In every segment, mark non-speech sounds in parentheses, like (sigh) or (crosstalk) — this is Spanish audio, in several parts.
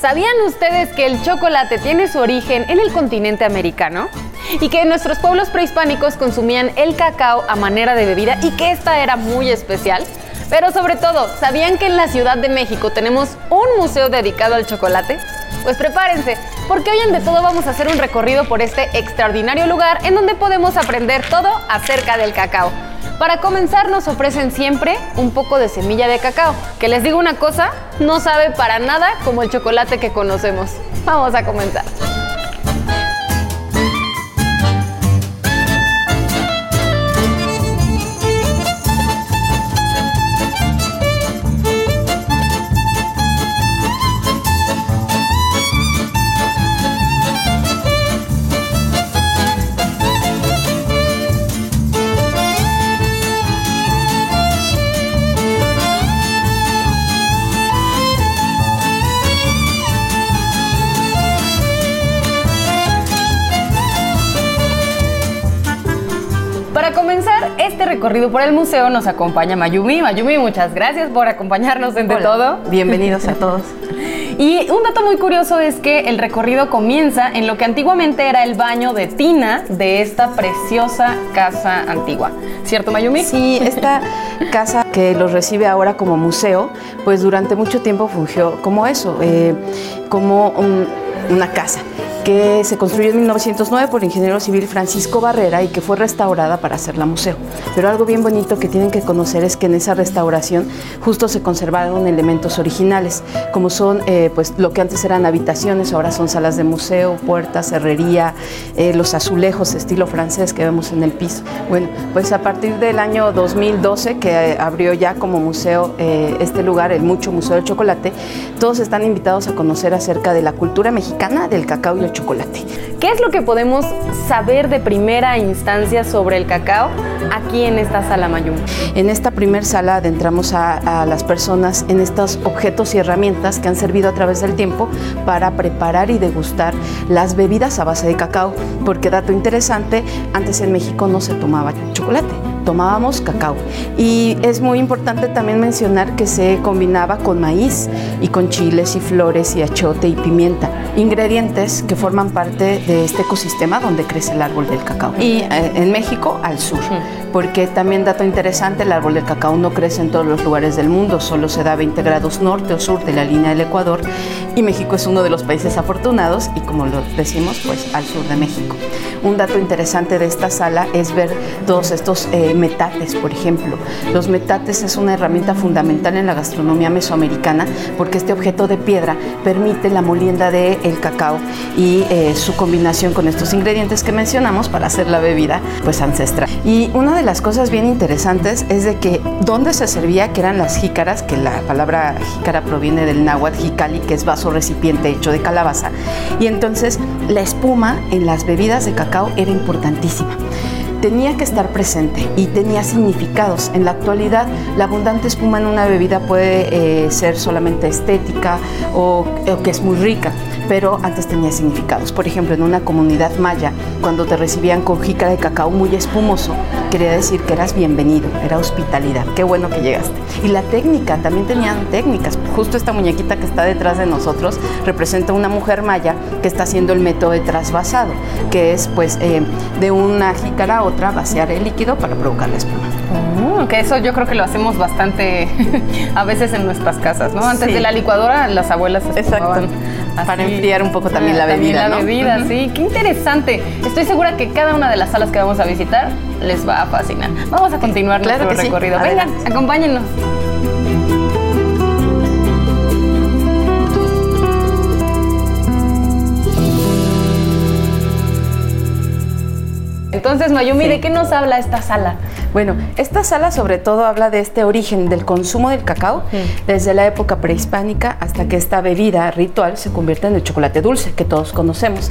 ¿Sabían ustedes que el chocolate tiene su origen en el continente americano? Y que nuestros pueblos prehispánicos consumían el cacao a manera de bebida y que esta era muy especial. Pero sobre todo, ¿sabían que en la Ciudad de México tenemos un museo dedicado al chocolate? Pues prepárense, porque hoy en De Todo vamos a hacer un recorrido por este extraordinario lugar en donde podemos aprender todo acerca del cacao. Para comenzar nos ofrecen siempre un poco de semilla de cacao, que les digo una cosa, no sabe para nada como el chocolate que conocemos. Vamos a comenzar. Recorrido por el museo nos acompaña Mayumi. Mayumi, muchas gracias por acompañarnos en De Todo. Bienvenidos a todos. (laughs) Y un dato muy curioso es que el recorrido comienza en lo que antiguamente era el baño de tina de esta preciosa casa antigua. ¿Cierto, Mayumi? Sí, esta casa que los recibe ahora como museo, pues durante mucho tiempo fungió como eso, eh, como una casa que se construyó en 1909 por el ingeniero civil Francisco Barrera y que fue restaurada para hacerla museo. Pero algo bien bonito que tienen que conocer es que en esa restauración justo se conservaron elementos originales, como son eh, pues lo que antes eran habitaciones, ahora son salas de museo, puertas, herrería, eh, los azulejos estilo francés que vemos en el piso. Bueno, pues a partir del año 2012 que eh, abrió ya como museo este lugar, el Mucho Museo del Chocolate, todos están invitados a conocer acerca de la cultura mexicana del cacao y el chocolate. ¿Qué es lo que podemos saber de primera instancia sobre el cacao aquí en esta sala Mayum? En esta primera sala adentramos a, a, las personas en estos objetos y herramientas que han servido a través del tiempo para preparar y degustar las bebidas a base de cacao, porque dato interesante, antes en México no se tomaba chocolate tomábamos cacao. Y es muy importante también mencionar que se combinaba con maíz y con chiles y flores y achote y pimienta, ingredientes que forman parte de este ecosistema donde crece el árbol del cacao. Y eh, en México al sur, porque también dato interesante, el árbol del cacao no crece en todos los lugares del mundo, solo se da 20 grados norte o sur de la línea del Ecuador y México es uno de los países afortunados y como lo decimos, pues al sur de México. Un dato interesante de esta sala es ver todos estos eh, metates, por ejemplo. Los metates es una herramienta fundamental en la gastronomía mesoamericana porque este objeto de piedra permite la molienda del el cacao y eh, su combinación con estos ingredientes que mencionamos para hacer la bebida pues ancestral. Y una de las cosas bien interesantes es de que donde se servía, que eran las jícaras, que la palabra jícara proviene del náhuatl jicali, que es vaso recipiente hecho de calabaza, y entonces la espuma en las bebidas de cacao era importantísima tenía que estar presente y tenía significados. En la actualidad, la abundante espuma en una bebida puede eh, ser solamente estética o, que es muy rica, pero antes tenía significados. Por ejemplo, en una comunidad maya, cuando te recibían con jícara de cacao muy espumoso, quería decir que eras bienvenido, era hospitalidad. Qué bueno que llegaste. Y la técnica, también tenían técnicas. Justo esta muñequita que está detrás de nosotros representa una mujer maya que está haciendo el método de trasvasado, que es pues eh, de una jícara otra vaciar el líquido para provocar la espuma. Mm, que eso yo creo que lo hacemos bastante (laughs) a veces en nuestras casas, ¿no? Antes de la licuadora, las abuelas Exacto. Para enfriar un poco también la bebida. También la bebida, sí. Qué interesante. Estoy segura que cada una de las salas que vamos a visitar les va a fascinar. Vamos a continuar claro nuestro recorrido. Sí. Vengan, acompáñenos. Entonces, Mayumi, sí. ¿de qué nos habla esta sala? Bueno, esta sala sobre todo habla de este origen del consumo del cacao sí. desde la época prehispánica hasta que esta bebida ritual se convierte en el chocolate dulce que todos conocemos.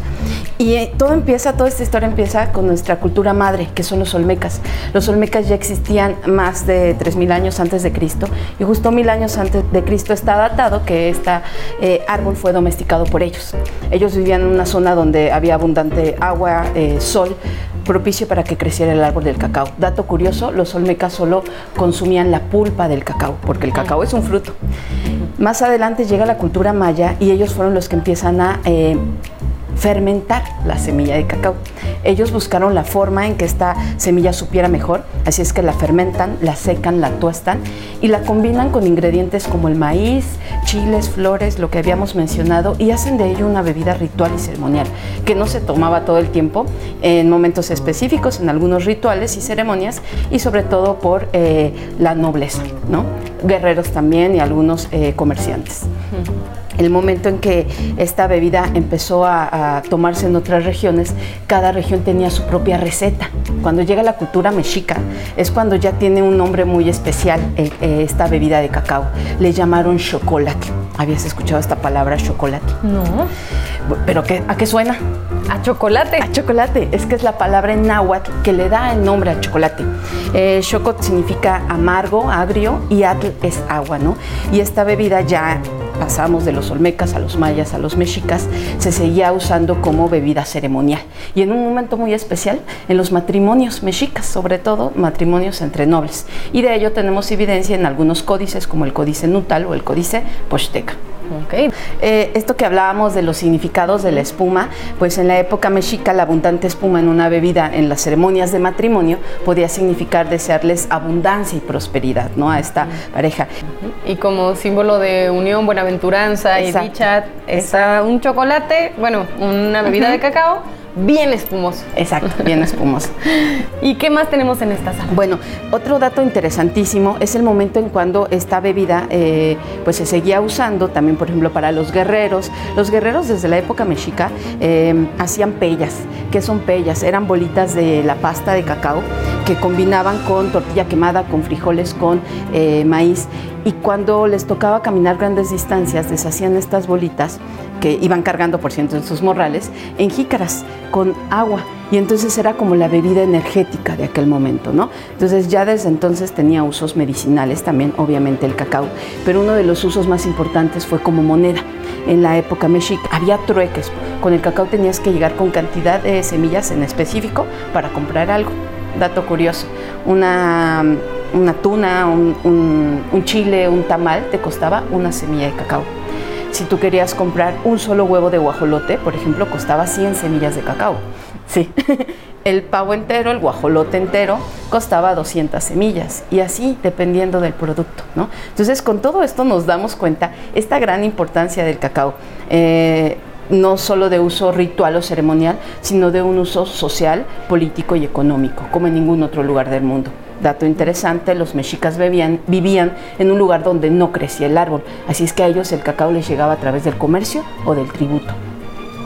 Y eh, todo empieza, toda esta historia empieza con nuestra cultura madre, que son los olmecas. Los olmecas ya existían más de 3.000 años antes de Cristo y justo mil años antes de Cristo está datado que este eh, árbol fue domesticado por ellos. Ellos vivían en una zona donde había abundante agua, eh, sol, propicio para que creciera el árbol del cacao. Dato curioso, los olmecas solo consumían la pulpa del cacao, porque el cacao es un fruto. Más adelante llega la cultura maya y ellos fueron los que empiezan a eh, fermentar la semilla de cacao. Ellos buscaron la forma en que esta semilla supiera mejor, así es que la fermentan, la secan, la tuestan y la combinan con ingredientes como el maíz, chiles, flores, lo que habíamos mencionado, y hacen de ello una bebida ritual y ceremonial, que no se tomaba todo el tiempo, en momentos específicos, en algunos rituales y ceremonias, y sobre todo por eh, la nobleza, ¿no? Guerreros también y algunos eh, comerciantes el momento en que esta bebida empezó a, tomarse en otras regiones, cada región tenía su propia receta. Cuando llega la cultura mexica, es cuando ya tiene un nombre muy especial eh, eh, esta bebida de cacao. Le llamaron chocolate. ¿Habías escuchado esta palabra chocolate? No. ¿Pero qué, a qué suena? A chocolate. A chocolate. Es que es la palabra en náhuatl que le da el nombre al chocolate. Eh, chocot significa amargo, agrio y atl es agua, ¿no? Y esta bebida ya pasamos de los olmecas a los mayas a los mexicas, se seguía usando como bebida ceremonial. Y en un momento muy especial, en los matrimonios mexicas, sobre todo matrimonios entre nobles. Y de ello tenemos evidencia en algunos códices, como el códice nutal o el códice posteca. Okay. Eh, esto que hablábamos de los significados de la espuma, pues en la época mexica la abundante espuma en una bebida en las ceremonias de matrimonio podía significar desearles abundancia y prosperidad ¿no? a esta pareja. Y como símbolo de unión, buenaventuranza y dicha, está un chocolate, bueno, una bebida de cacao bien espumoso. Exacto, bien espumoso. (laughs) ¿Y qué más tenemos en esta sala? Bueno, otro dato interesantísimo es el momento en cuando esta bebida eh, pues se seguía usando también, por ejemplo, para los guerreros. Los guerreros desde la época mexica eh, hacían pellas. ¿Qué son pellas? Eran bolitas de la pasta de cacao que combinaban con tortilla quemada, con frijoles, con eh, maíz. Y cuando les tocaba caminar grandes distancias, deshacían estas bolitas que iban cargando, por ciento, en sus morrales, en jícaras con agua. Y entonces era como la bebida energética de aquel momento, ¿no? Entonces ya desde entonces tenía usos medicinales también, obviamente el cacao, pero uno de los usos más importantes fue como moneda. En la época mexica había trueques. Con el cacao tenías que llegar con cantidad de semillas en específico para comprar algo. Dato curioso, una, una tuna, un, un chile, un tamal te costaba una semilla de cacao. Si tú querías comprar un solo huevo de guajolote, por ejemplo, costaba 100 semillas de cacao. Sí. (laughs) El pavo entero, el guajolote entero, costaba 200 semillas y así dependiendo del producto, ¿no? Entonces, con todo esto nos damos cuenta esta gran importancia del cacao. Eh, no solo de uso ritual o ceremonial, sino de un uso social, político y económico, como en ningún otro lugar del mundo. Dato interesante, los mexicas vivían en un lugar donde no crecía el árbol, así es que a ellos el cacao les llegaba a través del comercio o del tributo.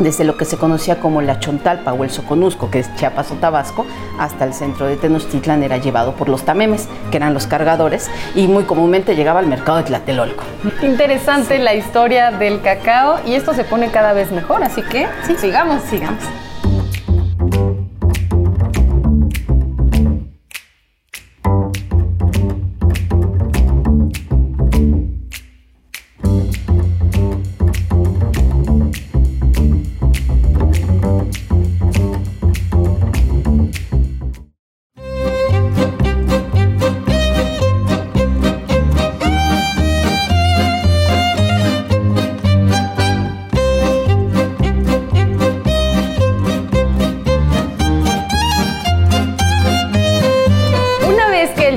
Desde lo que se conocía como la Chontalpa o el Soconusco, que es Chiapas o Tabasco, hasta el centro de Tenochtitlan era llevado por los tamemes, que eran los cargadores, y muy comúnmente llegaba al mercado de Tlatelolco. Interesante la historia del cacao y esto se pone cada vez mejor, así que sigamos, sigamos.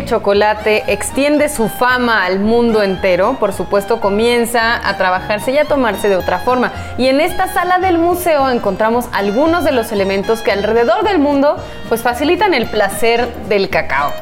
Chocolate extiende su fama al mundo entero, por supuesto comienza a trabajarse y a tomarse de otra forma. Y en esta sala del museo encontramos algunos de los elementos que alrededor del mundo pues facilitan el placer del cacao.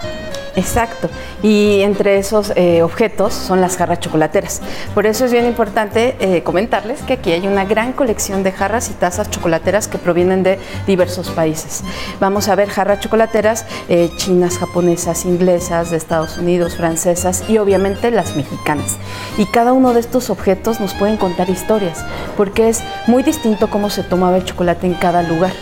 Exacto. Y entre esos eh, objetos son las jarras chocolateras. Por eso es bien importante eh, comentarles que aquí hay una gran colección de jarras y tazas chocolateras que provienen de diversos países. Vamos a ver jarras chocolateras eh, chinas, japonesas, inglesas, de Estados Unidos, francesas y obviamente las mexicanas. Y cada uno de estos objetos nos pueden contar historias, porque es muy distinto cómo se tomaba el chocolate en cada lugar.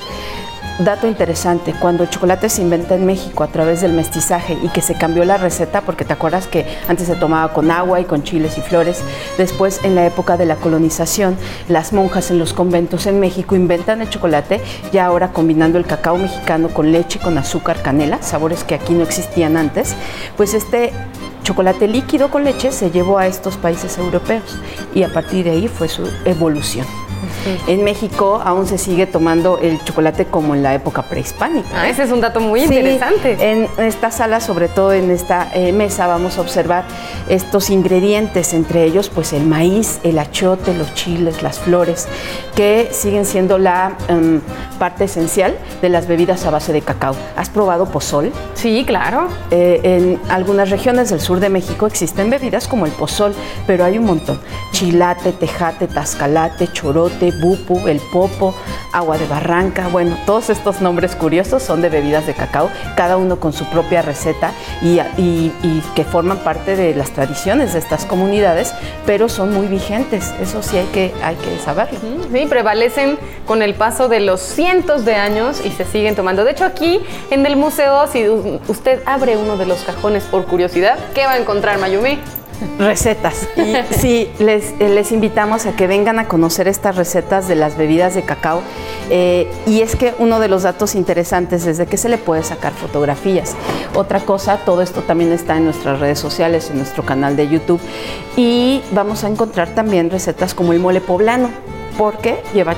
Dato interesante, cuando el chocolate se inventa en México a través del mestizaje y que se cambió la receta, porque te acuerdas que antes se tomaba con agua y con chiles y flores, después en la época de la colonización, las monjas en los conventos en México inventan el chocolate, ya ahora combinando el cacao mexicano con leche, con azúcar, canela, sabores que aquí no existían antes, pues este chocolate líquido con leche se llevó a estos países europeos y a partir de ahí fue su evolución. En México aún se sigue tomando el chocolate como en la época prehispánica. Ah, ese es un dato muy interesante. En esta sala, sobre todo en esta eh, mesa, vamos a observar estos ingredientes, entre ellos pues el maíz, el achiote, los chiles, las flores, que siguen siendo la em, parte esencial de las bebidas a base de cacao. ¿Has probado pozol? Sí, claro. Eh, en algunas regiones del sur de México existen bebidas como el pozol, pero hay un montón. Chilate, tejate, tascalate, chorote, bupu, el popo, agua de barranca. Bueno, todos estos nombres curiosos son de bebidas de cacao, cada uno con su propia receta y, que forman parte de las tradiciones de estas comunidades, pero son muy vigentes. Eso sí hay que, hay que saberlo. Sí, prevalecen con el paso de los cientos de años y se siguen tomando. De hecho, aquí en el museo, si usted abre uno de los cajones por curiosidad, ¿qué va a encontrar, Mayumi? Recetas. Y sí, les, eh, les, invitamos a que vengan a conocer estas recetas de las bebidas de cacao. Eh, y es que uno de los datos interesantes es de que se le puede sacar fotografías. Otra cosa, todo esto también está en nuestras redes sociales, en nuestro canal de YouTube. Y vamos a encontrar también recetas como el mole poblano, porque lleva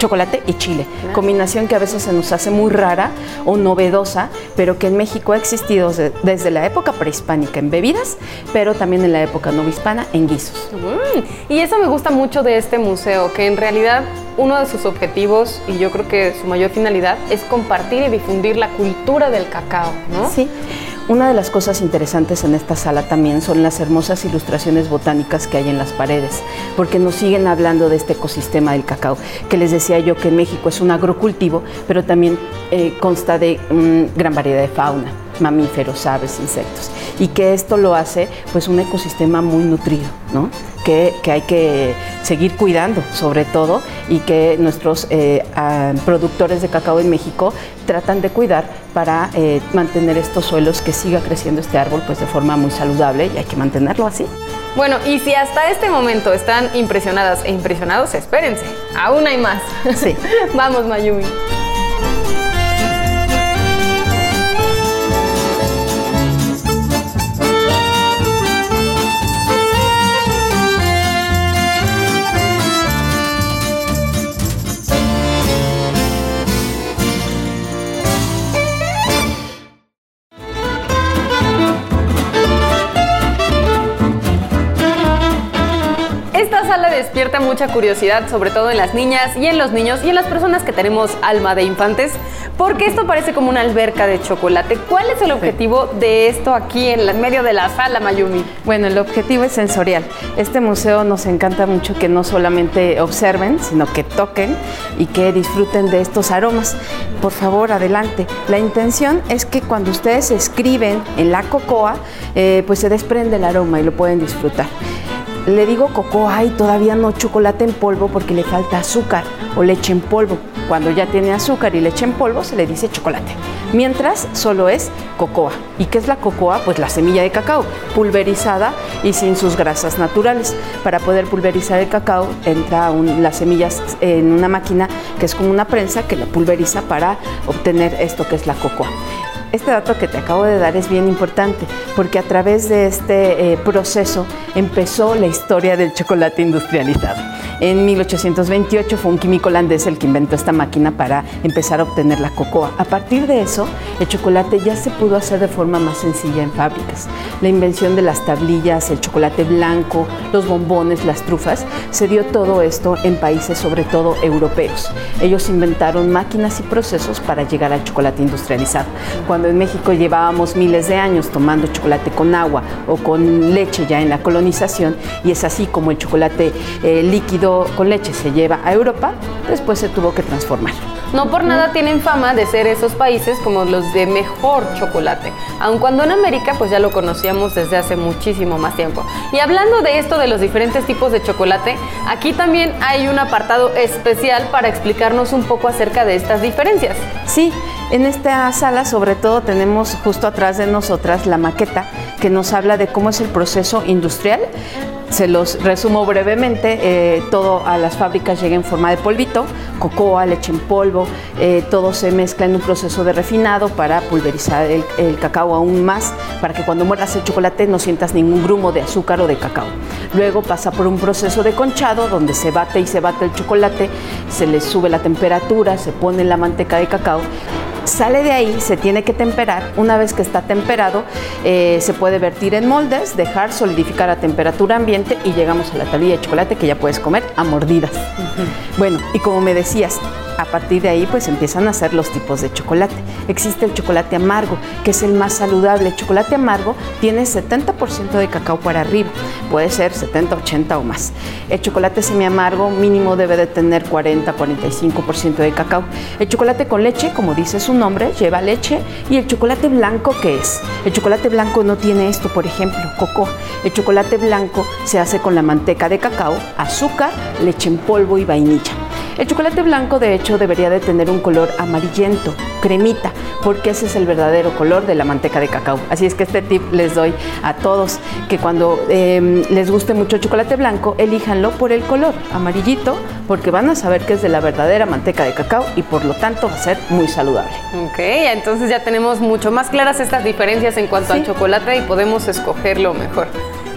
chocolate y chile, combinación que a veces se nos hace muy rara o novedosa, pero que en México ha existido desde la época prehispánica en bebidas, pero también en la época novohispana en guisos. Mm, y eso me gusta mucho de este museo, que en realidad uno de sus objetivos y yo creo que su mayor finalidad es compartir y difundir la cultura del cacao, ¿no? Sí. Una de las cosas interesantes en esta sala también son las hermosas ilustraciones botánicas que hay en las paredes, porque nos siguen hablando de este ecosistema del cacao, que les decía yo que México es un agrocultivo, pero también eh, consta de mm, gran variedad de fauna mamíferos, aves, insectos, y que esto lo hace pues un ecosistema muy nutrido, ¿no? Que, hay que seguir cuidando sobre todo y que nuestros eh, productores de cacao en México tratan de cuidar para eh, mantener estos suelos, que siga creciendo este árbol pues de forma muy saludable y hay que mantenerlo así. Bueno, y si hasta este momento están impresionadas e impresionados, espérense, aún hay más. Sí. (laughs) Vamos, Mayumi. Despierta mucha curiosidad, sobre todo en las niñas y en los niños y en las personas que tenemos alma de infantes, porque esto parece como una alberca de chocolate. ¿Cuál es el objetivo de esto aquí en medio de la sala, Mayumi? Bueno, el objetivo es sensorial. Este museo nos encanta mucho que no solamente observen, sino que toquen y que disfruten de estos aromas. Por favor, adelante. La intención es que cuando ustedes escriben en la cocoa, eh, pues se desprende el aroma y lo pueden disfrutar. Le digo cocoa y todavía no chocolate en polvo porque le falta azúcar o leche en polvo. Cuando ya tiene azúcar y leche en polvo se le dice chocolate. Mientras solo es cocoa. ¿Y qué es la cocoa? Pues la semilla de cacao, pulverizada y sin sus grasas naturales. Para poder pulverizar el cacao entra las semillas en una máquina que es como una prensa que la pulveriza para obtener esto que es la cocoa. Este dato que te acabo de dar es bien importante porque a través de este eh, proceso empezó la historia del chocolate industrializado. En 1828 fue un químico holandés el que inventó esta máquina para empezar a obtener la cocoa. A partir de eso, el chocolate ya se pudo hacer de forma más sencilla en fábricas. La invención de las tablillas, el chocolate blanco, los bombones, las trufas, se dio todo esto en países sobre todo europeos. Ellos inventaron máquinas y procesos para llegar al chocolate industrializado. Cuando en México llevábamos miles de años tomando chocolate con agua o con leche ya en la colonización, y es así como el chocolate eh, líquido con leche se lleva a Europa, después se tuvo que transformar. No por nada tienen fama de ser esos países como los de mejor chocolate, aun cuando en América pues ya lo conocíamos desde hace muchísimo más tiempo. Y hablando de esto de los diferentes tipos de chocolate, aquí también hay un apartado especial para explicarnos un poco acerca de estas diferencias. Sí, en esta sala sobre todo tenemos justo atrás de nosotras la maqueta que nos habla de cómo es el proceso industrial se los resumo brevemente. Eh, todo a las fábricas llega en forma de polvito, cocoa, leche en polvo, eh, todo se mezcla en un proceso de refinado para pulverizar el, el, cacao aún más, para que cuando muerdas el chocolate no sientas ningún grumo de azúcar o de cacao. Luego pasa por un proceso de conchado donde se bate y se bate el chocolate, se le sube la temperatura, se pone la manteca de cacao Sale de ahí, se tiene que temperar. Una vez que está temperado, eh, se puede vertir en moldes, dejar solidificar a temperatura ambiente y llegamos a la tablilla de chocolate que ya puedes comer a mordidas. Bueno, y como me decías, a partir de ahí pues empiezan a hacer los tipos de chocolate. Existe el chocolate amargo, que es el más saludable. El chocolate amargo tiene 70% de cacao para arriba, puede ser 70, 80 o más. El chocolate semi amargo mínimo debe de tener 40, 45% de cacao. El chocolate con leche, como dice su nombre, lleva leche. ¿Y el chocolate blanco qué es? El chocolate blanco no tiene esto, por ejemplo, coco. El chocolate blanco se hace con la manteca de cacao, azúcar, leche en polvo y vainilla. El chocolate blanco de hecho debería de tener un color amarillento, cremita, porque ese es el verdadero color de la manteca de cacao. Así es que este tip les doy a todos, que cuando em, les guste mucho el chocolate blanco, elíjanlo por el color amarillito, porque van a saber que es de la verdadera manteca de cacao y por lo tanto va a ser muy saludable. Ok, entonces ya tenemos mucho más claras estas diferencias en cuanto al chocolate y podemos escogerlo mejor.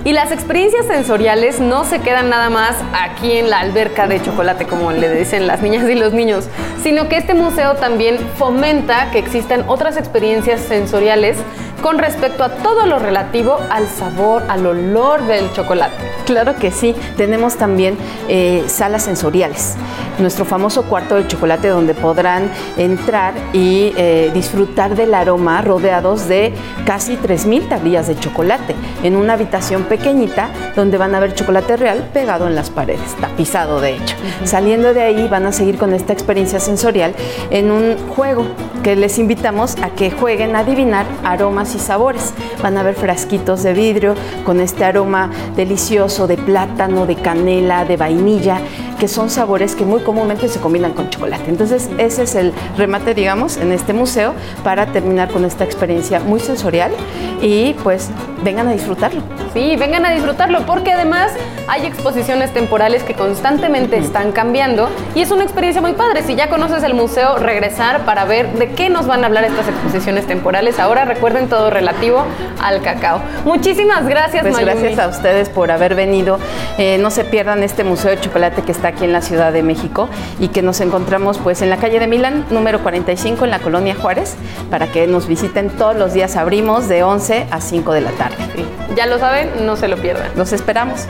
Y las experiencias sensoriales no se quedan nada más aquí en la alberca de chocolate, como le dicen las niñas y los niños, sino que este museo también fomenta que existan otras experiencias sensoriales con respecto a todo lo relativo al sabor, al olor del chocolate. Claro que sí, tenemos también eh, salas sensoriales. Nuestro famoso cuarto de chocolate donde podrán entrar y eh, disfrutar del aroma rodeados de casi 3.000 tablillas de chocolate en una habitación pequeñita donde van a ver chocolate real pegado en las paredes, tapizado de hecho. Saliendo de ahí van a seguir con esta experiencia sensorial en un juego que les invitamos a que jueguen a adivinar aromas y sabores. Van a ver frasquitos de vidrio con este aroma delicioso de plátano, de canela, de vainilla, que son sabores que muy comúnmente se combinan con chocolate. Entonces ese es el remate, digamos, en este museo para terminar con esta experiencia muy sensorial y pues vengan a disfrutarlo. Sí, vengan a disfrutarlo porque además hay exposiciones temporales que constantemente están cambiando y es una experiencia muy padre. Si ya conoces el museo, regresar para ver de qué nos van a hablar estas exposiciones temporales. Ahora recuerden todo relativo al cacao. Muchísimas gracias, pues Gracias a ustedes por haber venido. Eh, no se pierdan este Museo de Chocolate que está aquí en la Ciudad de México y que nos encontramos pues en la calle de Milán, número 45, en la colonia Juárez, para que nos visiten todos los días. Abrimos de 11 a 5 de la tarde. Ya lo saben, no se lo pierdan. Los esperamos.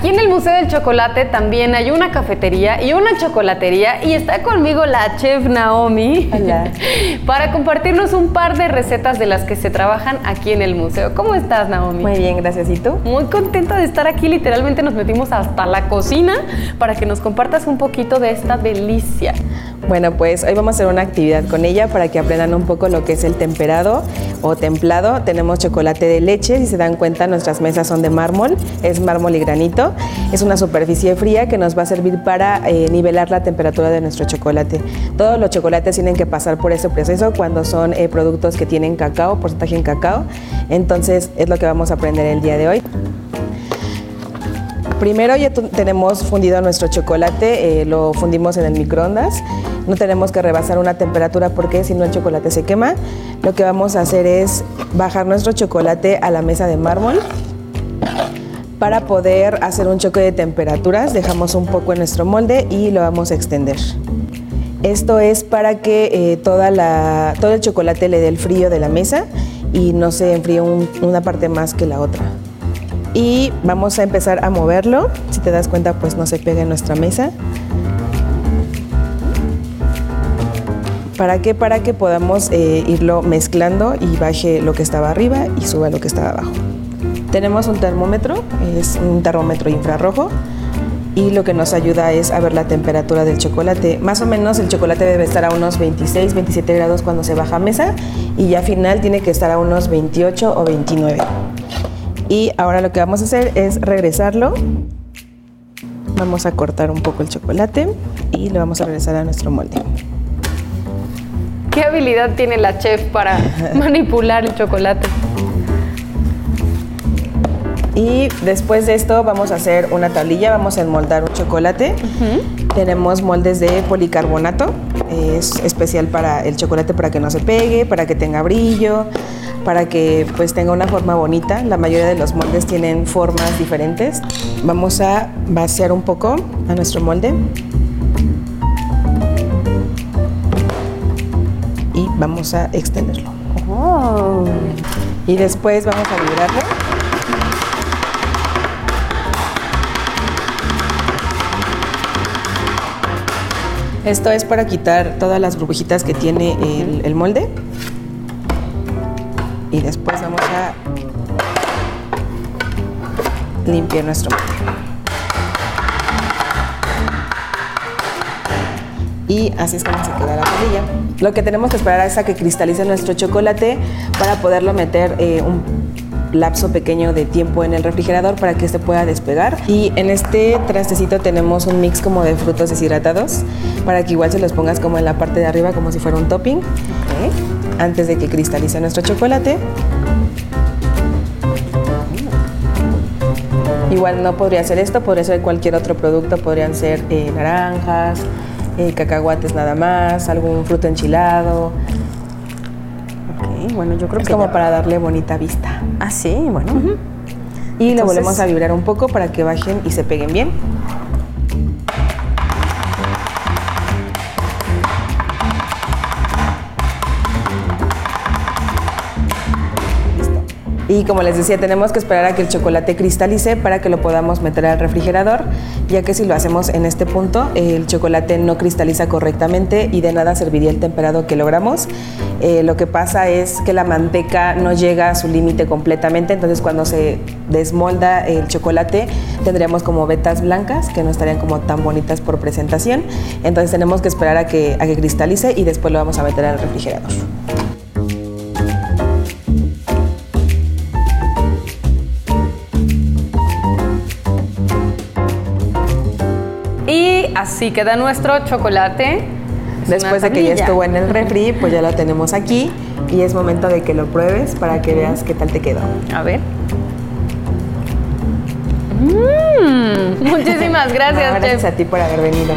Aquí en el Museo del Chocolate también hay una cafetería y una chocolatería y está conmigo la chef Naomi (laughs) para compartirnos un par de recetas de las que se trabajan aquí en el museo. ¿Cómo estás, Naomi? Muy bien, gracias. ¿Y tú? Muy contenta de estar aquí. Literalmente nos metimos hasta la cocina para que nos compartas un poquito de esta delicia. Bueno, pues hoy vamos a hacer una actividad con ella para que aprendan un poco lo que es el temperado o templado. Tenemos chocolate de leche, si se dan cuenta nuestras mesas son de mármol, es mármol y granito. Es una superficie fría que nos va a servir para eh, nivelar la temperatura de nuestro chocolate. Todos los chocolates tienen que pasar por ese proceso cuando son eh, productos que tienen cacao, porcentaje en cacao. Entonces es lo que vamos a aprender el día de hoy. Primero ya tenemos fundido nuestro chocolate, eh, lo fundimos en el microondas. No tenemos que rebasar una temperatura porque si no el chocolate se quema. Lo que vamos a hacer es bajar nuestro chocolate a la mesa de mármol. Para poder hacer un choque de temperaturas, dejamos un poco en nuestro molde y lo vamos a extender. Esto es para que eh, toda la, todo el chocolate le dé el frío de la mesa y no se enfríe una parte más que la otra y vamos a empezar a moverlo. Si te das cuenta, pues no se pega en nuestra mesa. ¿Para qué? Para que podamos eh, irlo mezclando y baje lo que estaba arriba y suba lo que estaba abajo. Tenemos un termómetro, es un termómetro infrarrojo y lo que nos ayuda es a ver la temperatura del chocolate. Más o menos el chocolate debe estar a unos 26, 27 grados cuando se baja mesa y ya final tiene que estar a unos 28 o 29. Y ahora lo que vamos a hacer es regresarlo. Vamos a cortar un poco el chocolate y lo vamos a regresar a nuestro molde. ¿Qué habilidad tiene la chef para (laughs) manipular el chocolate? Y después de esto vamos a hacer una tablilla, vamos a enmoldar un chocolate. Tenemos moldes de policarbonato, es especial para el chocolate para que no se pegue, para que tenga brillo, para que pues tenga una forma bonita. La mayoría de los moldes tienen formas diferentes. Vamos a vaciar un poco a nuestro molde. Y vamos a extenderlo. Oh. Y después vamos a vibrarlo. Esto es para quitar todas las burbujitas que tiene el, molde. Y después vamos a limpiar nuestro molde. Y así es como se queda la tablilla. Lo que tenemos que esperar es a que cristalice nuestro chocolate para poderlo meter eh, un lapso pequeño de tiempo en el refrigerador para que este pueda despegar. Y en este trastecito tenemos un mix como de frutos deshidratados para que igual se los pongas como en la parte de arriba como si fuera un topping. Antes de que cristalice nuestro chocolate. Igual no podría ser esto, podría ser cualquier otro producto, podrían ser eh, naranjas, eh, cacahuates nada más, algún fruto enchilado. Bueno, yo creo Es que como ya- para darle bonita vista. Ah, sí, bueno. Y lo Entonces- volvemos a vibrar un poco para que bajen y se peguen bien. Y como les decía, tenemos que esperar a que el chocolate cristalice para que lo podamos meter al refrigerador, ya que si lo hacemos en este punto, el chocolate no cristaliza correctamente y de nada serviría el temperado que logramos. Eh, lo que pasa es que la manteca no llega a su límite completamente, entonces cuando se desmolda el chocolate tendríamos como vetas blancas que no estarían como tan bonitas por presentación. Entonces tenemos que esperar a que, a que cristalice y después lo vamos a meter al refrigerador. Así queda nuestro chocolate. Después de que ya estuvo en el refri, pues ya lo tenemos aquí y es momento de que lo pruebes para que veas qué tal te quedó. A ver. Mm, muchísimas gracias, (laughs) No, gracias a ti por haber venido.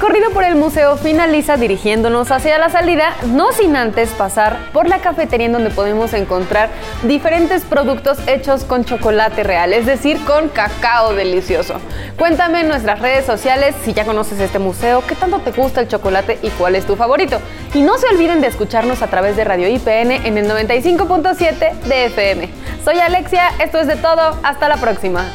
Recorrido por el museo finaliza dirigiéndonos hacia la salida, no sin antes pasar por la cafetería en donde podemos encontrar diferentes productos hechos con chocolate real, es decir, con cacao delicioso. Cuéntame en nuestras redes sociales si ya conoces este museo, qué tanto te gusta el chocolate y cuál es tu favorito. Y no se olviden de escucharnos a través de Radio IPN en el 95.7 de FM. Soy Alexia, esto es de todo, hasta la próxima.